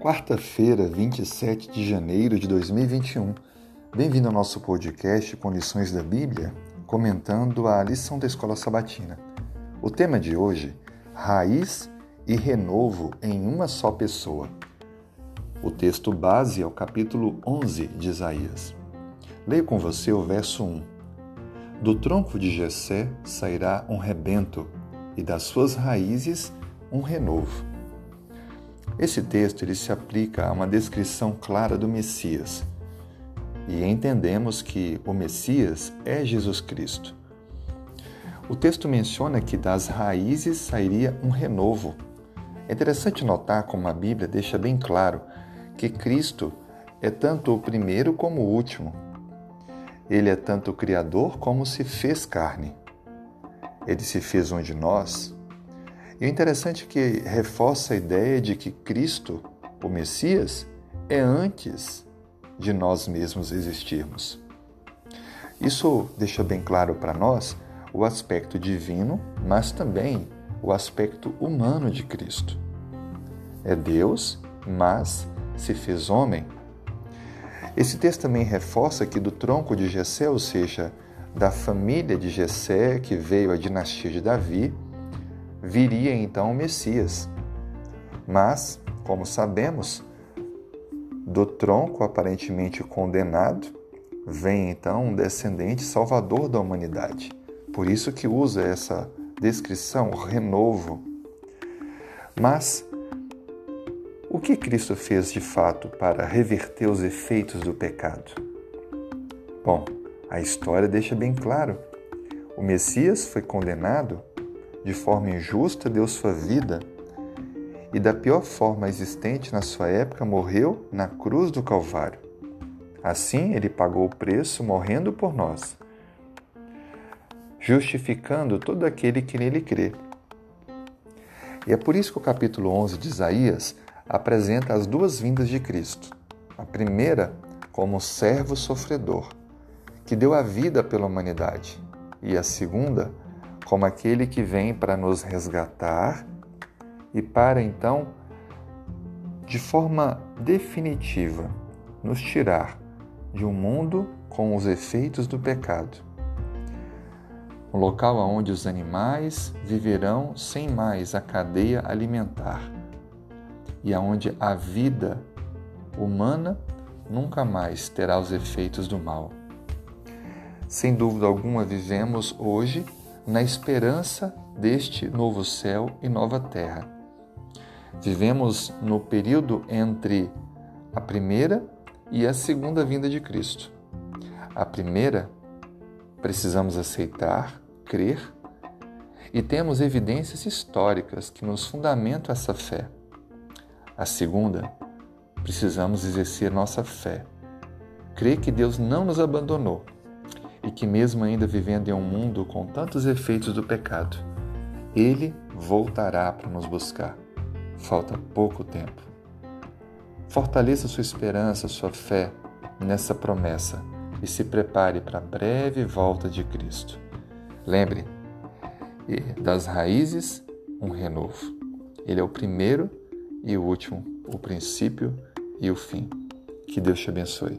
Quarta-feira, 27 de janeiro de 2021. Bem-vindo ao nosso podcast com lições da Bíblia, comentando a lição da Escola Sabatina. O tema de hoje: Raiz e renovo em uma só pessoa. O texto base é o capítulo 11 de Isaías. Leio com você o verso 1. Do tronco de Jessé sairá um rebento, e das suas raízes um renovo. Esse texto ele se aplica a uma descrição clara do Messias. E entendemos que o Messias é Jesus Cristo. O texto menciona que das raízes sairia um renovo. É interessante notar como a Bíblia deixa bem claro que Cristo é tanto o primeiro como o último. Ele é tanto o Criador como se fez carne. Ele se fez um de nós e o interessante é que reforça a ideia de que Cristo, o Messias, é antes de nós mesmos existirmos. Isso deixa bem claro para nós o aspecto divino, mas também o aspecto humano de Cristo. É Deus, mas se fez homem. Esse texto também reforça que do tronco de Jessé, ou seja, da família de Jessé, que veio a dinastia de Davi, viria então o Messias. Mas, como sabemos, do tronco aparentemente condenado, vem então um descendente salvador da humanidade. Por isso que usa essa descrição, renovo. Mas o que Cristo fez de fato para reverter os efeitos do pecado? Bom, a história deixa bem claro. O Messias foi condenado de forma injusta deu sua vida e, da pior forma existente na sua época, morreu na cruz do Calvário. Assim, ele pagou o preço morrendo por nós, justificando todo aquele que nele crê. E é por isso que o capítulo 11 de Isaías apresenta as duas vindas de Cristo. A primeira, como servo sofredor, que deu a vida pela humanidade, e a segunda, como aquele que vem para nos resgatar e para então, de forma definitiva, nos tirar de um mundo com os efeitos do pecado. Um local onde os animais viverão sem mais a cadeia alimentar e aonde a vida humana nunca mais terá os efeitos do mal. Sem dúvida alguma, vivemos hoje na esperança deste novo céu e nova terra. Vivemos no período entre a primeira e a segunda vinda de Cristo. A primeira, precisamos aceitar, crer, e temos evidências históricas que nos fundamentam essa fé. A segunda, precisamos exercer nossa fé, crer que Deus não nos abandonou e que, mesmo ainda vivendo em um mundo com tantos efeitos do pecado, Ele voltará para nos buscar. Falta pouco tempo. Fortaleça sua esperança, sua fé nessa promessa e se prepare para a breve volta de Cristo. Lembre, das raízes, um renovo. Ele é o primeiro e o último, o princípio e o fim. Que Deus te abençoe.